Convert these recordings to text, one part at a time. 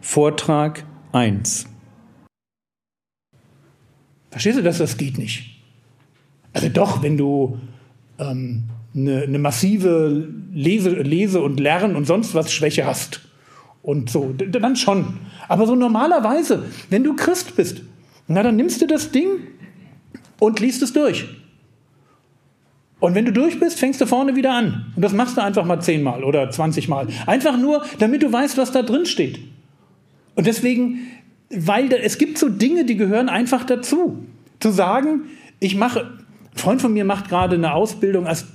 Vortrag 1. Verstehst du das? Das geht nicht. Also doch, wenn du ähm, eine, eine massive Lese, Lese und Lern- und sonst was Schwäche hast und so, dann schon. Aber so normalerweise, wenn du Christ bist, na dann nimmst du das Ding und liest es durch. Und wenn du durch bist, fängst du vorne wieder an. Und das machst du einfach mal zehnmal oder zwanzigmal. Einfach nur, damit du weißt, was da drin steht. Und deswegen, weil da, es gibt so Dinge, die gehören einfach dazu. Zu sagen, ich mache, ein Freund von mir macht gerade eine Ausbildung als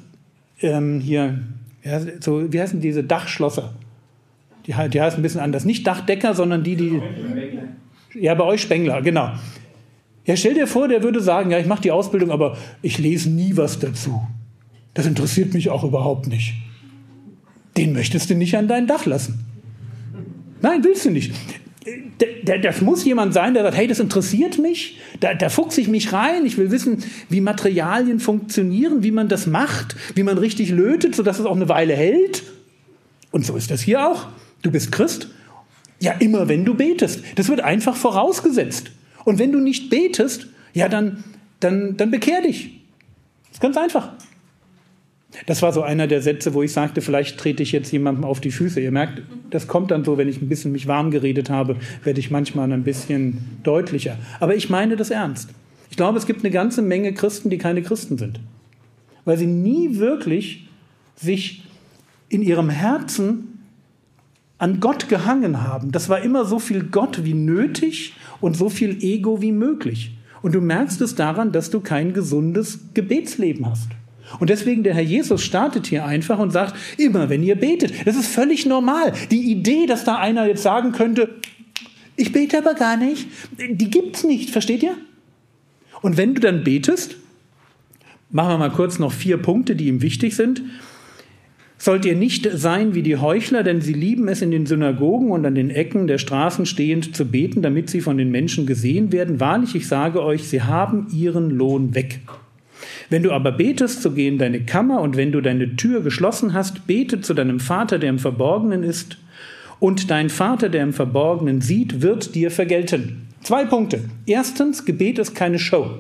ähm, hier, ja, so, wie heißen diese Dachschlosser? Die, die heißen ein bisschen anders. Nicht Dachdecker, sondern die, die. Ja, bei euch Spengler, genau. Ja, stell dir vor, der würde sagen, ja, ich mache die Ausbildung, aber ich lese nie was dazu. Das interessiert mich auch überhaupt nicht. Den möchtest du nicht an dein Dach lassen. Nein, willst du nicht das muss jemand sein, der sagt, hey, das interessiert mich, da, da fuchse ich mich rein, ich will wissen, wie Materialien funktionieren, wie man das macht, wie man richtig lötet, sodass es auch eine Weile hält. Und so ist das hier auch. Du bist Christ. Ja, immer wenn du betest. Das wird einfach vorausgesetzt. Und wenn du nicht betest, ja, dann, dann, dann bekehr dich. Das ist ganz einfach. Das war so einer der Sätze, wo ich sagte, vielleicht trete ich jetzt jemandem auf die Füße. Ihr merkt, das kommt dann so, wenn ich ein bisschen mich warm geredet habe, werde ich manchmal ein bisschen deutlicher. Aber ich meine das ernst. Ich glaube, es gibt eine ganze Menge Christen, die keine Christen sind. Weil sie nie wirklich sich in ihrem Herzen an Gott gehangen haben. Das war immer so viel Gott wie nötig und so viel Ego wie möglich. Und du merkst es daran, dass du kein gesundes Gebetsleben hast. Und deswegen der Herr Jesus startet hier einfach und sagt, immer wenn ihr betet, das ist völlig normal. Die Idee, dass da einer jetzt sagen könnte, ich bete aber gar nicht, die gibt's nicht, versteht ihr? Und wenn du dann betest, machen wir mal kurz noch vier Punkte, die ihm wichtig sind. Sollt ihr nicht sein wie die Heuchler, denn sie lieben es in den Synagogen und an den Ecken der Straßen stehend zu beten, damit sie von den Menschen gesehen werden. Wahrlich, ich sage euch, sie haben ihren Lohn weg. Wenn du aber betest, so geh in deine Kammer und wenn du deine Tür geschlossen hast, bete zu deinem Vater, der im Verborgenen ist, und dein Vater, der im Verborgenen sieht, wird dir vergelten. Zwei Punkte. Erstens, Gebet ist keine Show.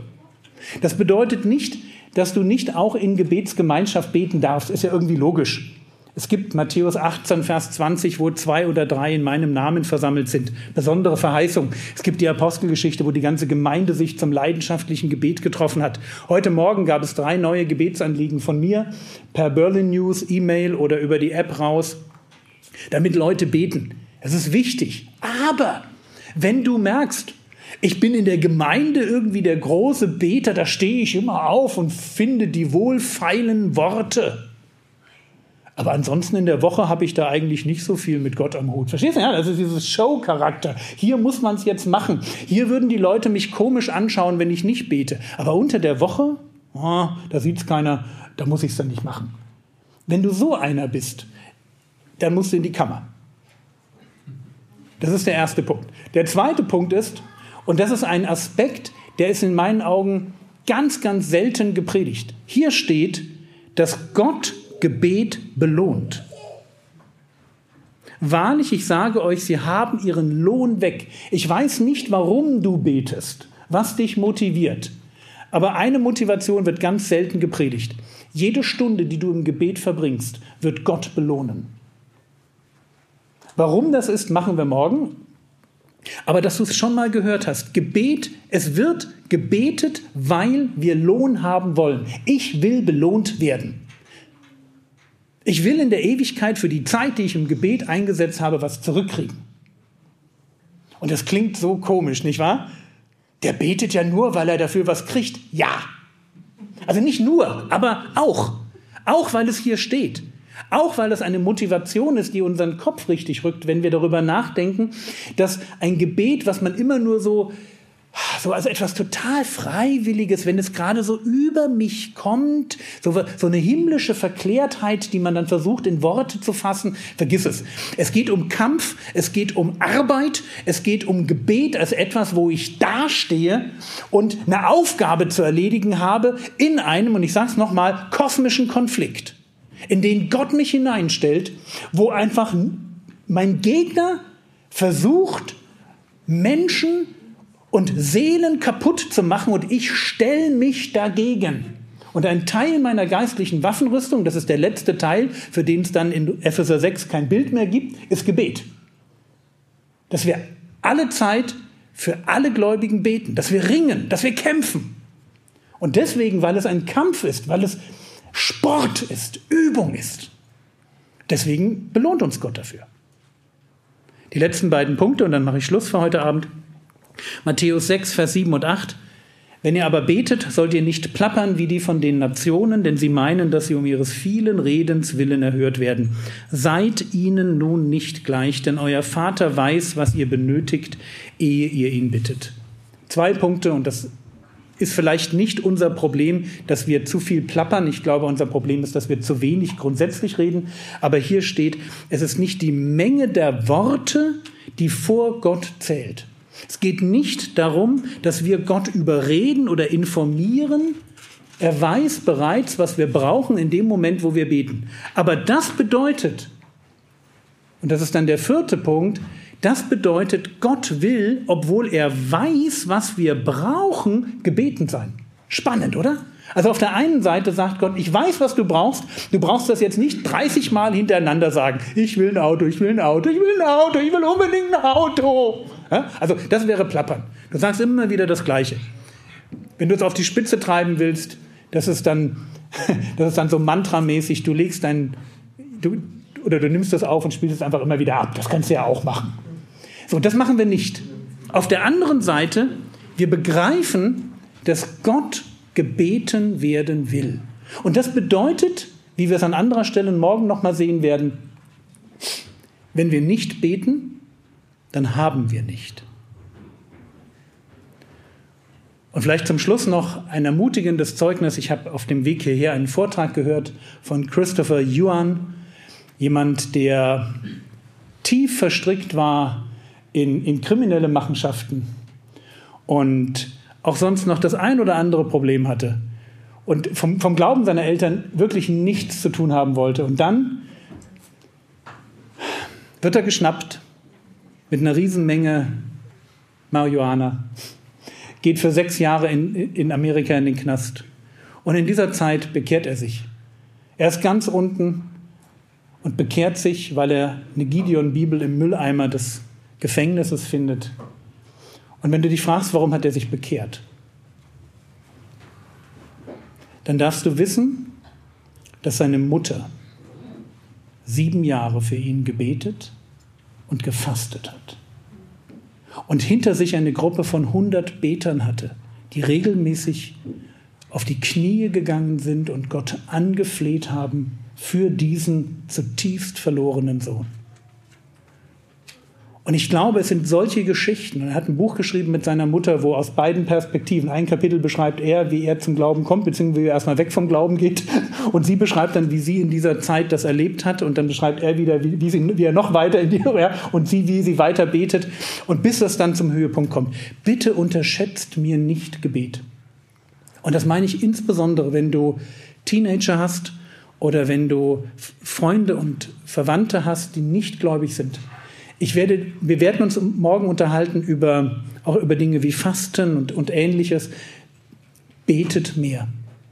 Das bedeutet nicht, dass du nicht auch in Gebetsgemeinschaft beten darfst. Ist ja irgendwie logisch. Es gibt Matthäus 18, Vers 20, wo zwei oder drei in meinem Namen versammelt sind. Besondere Verheißung. Es gibt die Apostelgeschichte, wo die ganze Gemeinde sich zum leidenschaftlichen Gebet getroffen hat. Heute Morgen gab es drei neue Gebetsanliegen von mir per Berlin News, E-Mail oder über die App raus, damit Leute beten. Es ist wichtig. Aber wenn du merkst, ich bin in der Gemeinde irgendwie der große Beter, da stehe ich immer auf und finde die wohlfeilen Worte aber ansonsten in der Woche habe ich da eigentlich nicht so viel mit Gott am Hut. Verstehst du? Ja, also dieses Show-Charakter. Hier muss man es jetzt machen. Hier würden die Leute mich komisch anschauen, wenn ich nicht bete. Aber unter der Woche, oh, da sieht es keiner, da muss ich es dann nicht machen. Wenn du so einer bist, dann musst du in die Kammer. Das ist der erste Punkt. Der zweite Punkt ist, und das ist ein Aspekt, der ist in meinen Augen ganz, ganz selten gepredigt. Hier steht, dass Gott Gebet belohnt. Wahrlich, ich sage euch, sie haben ihren Lohn weg. Ich weiß nicht, warum du betest, was dich motiviert. Aber eine Motivation wird ganz selten gepredigt. Jede Stunde, die du im Gebet verbringst, wird Gott belohnen. Warum das ist, machen wir morgen. Aber dass du es schon mal gehört hast, Gebet, es wird gebetet, weil wir Lohn haben wollen. Ich will belohnt werden. Ich will in der Ewigkeit für die Zeit, die ich im Gebet eingesetzt habe, was zurückkriegen. Und das klingt so komisch, nicht wahr? Der betet ja nur, weil er dafür was kriegt. Ja. Also nicht nur, aber auch. Auch weil es hier steht. Auch weil es eine Motivation ist, die unseren Kopf richtig rückt, wenn wir darüber nachdenken, dass ein Gebet, was man immer nur so so also etwas total Freiwilliges, wenn es gerade so über mich kommt, so, so eine himmlische Verklärtheit, die man dann versucht in Worte zu fassen, vergiss es. Es geht um Kampf, es geht um Arbeit, es geht um Gebet als etwas, wo ich dastehe und eine Aufgabe zu erledigen habe in einem, und ich sage es nochmal, kosmischen Konflikt, in den Gott mich hineinstellt, wo einfach mein Gegner versucht, Menschen und Seelen kaputt zu machen und ich stelle mich dagegen. Und ein Teil meiner geistlichen Waffenrüstung, das ist der letzte Teil, für den es dann in Epheser 6 kein Bild mehr gibt, ist Gebet. Dass wir alle Zeit für alle Gläubigen beten, dass wir ringen, dass wir kämpfen. Und deswegen, weil es ein Kampf ist, weil es Sport ist, Übung ist, deswegen belohnt uns Gott dafür. Die letzten beiden Punkte und dann mache ich Schluss für heute Abend. Matthäus 6, Vers 7 und 8. Wenn ihr aber betet, sollt ihr nicht plappern wie die von den Nationen, denn sie meinen, dass sie um ihres vielen Redens willen erhört werden. Seid ihnen nun nicht gleich, denn euer Vater weiß, was ihr benötigt, ehe ihr ihn bittet. Zwei Punkte, und das ist vielleicht nicht unser Problem, dass wir zu viel plappern. Ich glaube, unser Problem ist, dass wir zu wenig grundsätzlich reden. Aber hier steht, es ist nicht die Menge der Worte, die vor Gott zählt. Es geht nicht darum, dass wir Gott überreden oder informieren. Er weiß bereits, was wir brauchen in dem Moment, wo wir beten. Aber das bedeutet, und das ist dann der vierte Punkt, das bedeutet, Gott will, obwohl er weiß, was wir brauchen, gebeten sein. Spannend, oder? Also auf der einen Seite sagt Gott, ich weiß, was du brauchst. Du brauchst das jetzt nicht 30 Mal hintereinander sagen. Ich will ein Auto, ich will ein Auto, ich will ein Auto, ich will unbedingt ein Auto. Also das wäre Plappern. Du sagst immer wieder das Gleiche. Wenn du es auf die Spitze treiben willst, das ist dann, das ist dann so mantramäßig. Du legst dein, du, oder du nimmst das auf und spielst es einfach immer wieder ab. Das kannst du ja auch machen. So, das machen wir nicht. Auf der anderen Seite, wir begreifen, dass Gott gebeten werden will. Und das bedeutet, wie wir es an anderer Stelle morgen nochmal sehen werden, wenn wir nicht beten, dann haben wir nicht. Und vielleicht zum Schluss noch ein ermutigendes Zeugnis. Ich habe auf dem Weg hierher einen Vortrag gehört von Christopher Yuan, jemand, der tief verstrickt war in, in kriminelle Machenschaften und auch sonst noch das ein oder andere Problem hatte und vom, vom Glauben seiner Eltern wirklich nichts zu tun haben wollte. Und dann wird er geschnappt mit einer Riesenmenge Marihuana, geht für sechs Jahre in, in Amerika in den Knast. Und in dieser Zeit bekehrt er sich. Er ist ganz unten und bekehrt sich, weil er eine Gideon-Bibel im Mülleimer des Gefängnisses findet und wenn du dich fragst, warum hat er sich bekehrt, dann darfst du wissen, dass seine Mutter sieben Jahre für ihn gebetet und gefastet hat. Und hinter sich eine Gruppe von 100 Betern hatte, die regelmäßig auf die Knie gegangen sind und Gott angefleht haben für diesen zutiefst verlorenen Sohn. Und ich glaube, es sind solche Geschichten. Und er hat ein Buch geschrieben mit seiner Mutter, wo aus beiden Perspektiven, ein Kapitel beschreibt er, wie er zum Glauben kommt, beziehungsweise wie er erstmal weg vom Glauben geht. Und sie beschreibt dann, wie sie in dieser Zeit das erlebt hat. Und dann beschreibt er wieder, wie, wie, sie, wie er noch weiter in die, ja, und sie, wie sie weiter betet. Und bis das dann zum Höhepunkt kommt. Bitte unterschätzt mir nicht Gebet. Und das meine ich insbesondere, wenn du Teenager hast oder wenn du Freunde und Verwandte hast, die nicht gläubig sind ich werde, wir werden uns morgen unterhalten über, auch über Dinge wie Fasten und, und ähnliches. Betet mehr.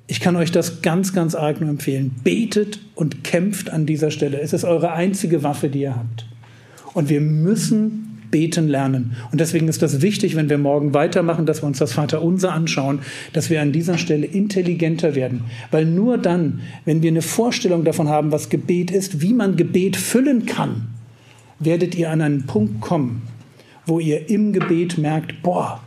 Ich kann euch das ganz, ganz arg nur empfehlen. Betet und kämpft an dieser Stelle. Es ist eure einzige Waffe, die ihr habt. Und wir müssen beten lernen. Und deswegen ist das wichtig, wenn wir morgen weitermachen, dass wir uns das Vaterunser anschauen, dass wir an dieser Stelle intelligenter werden. Weil nur dann, wenn wir eine Vorstellung davon haben, was Gebet ist, wie man Gebet füllen kann, werdet ihr an einen Punkt kommen, wo ihr im Gebet merkt, boah,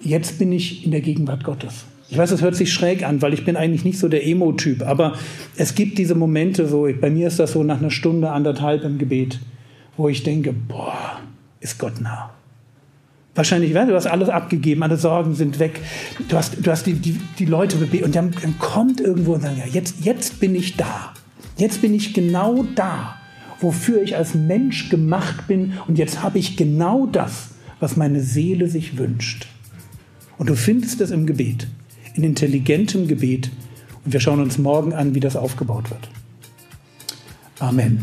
jetzt bin ich in der Gegenwart Gottes. Ich weiß, es hört sich schräg an, weil ich bin eigentlich nicht so der Emo-Typ, aber es gibt diese Momente so, bei mir ist das so nach einer Stunde, anderthalb im Gebet, wo ich denke, boah, ist Gott nah. Wahrscheinlich, du hast alles abgegeben, alle Sorgen sind weg. Du hast, du hast die, die, die Leute bebetet und dann, dann kommt irgendwo und sagt, ja, jetzt, jetzt bin ich da. Jetzt bin ich genau da, wofür ich als Mensch gemacht bin und jetzt habe ich genau das, was meine Seele sich wünscht. Und du findest es im Gebet, in intelligentem Gebet. Und wir schauen uns morgen an, wie das aufgebaut wird. Amen.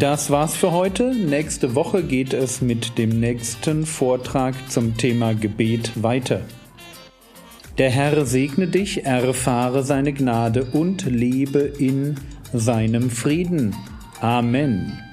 Das war's für heute. Nächste Woche geht es mit dem nächsten Vortrag zum Thema Gebet weiter. Der Herr segne dich, erfahre seine Gnade und lebe in seinem Frieden. Amen.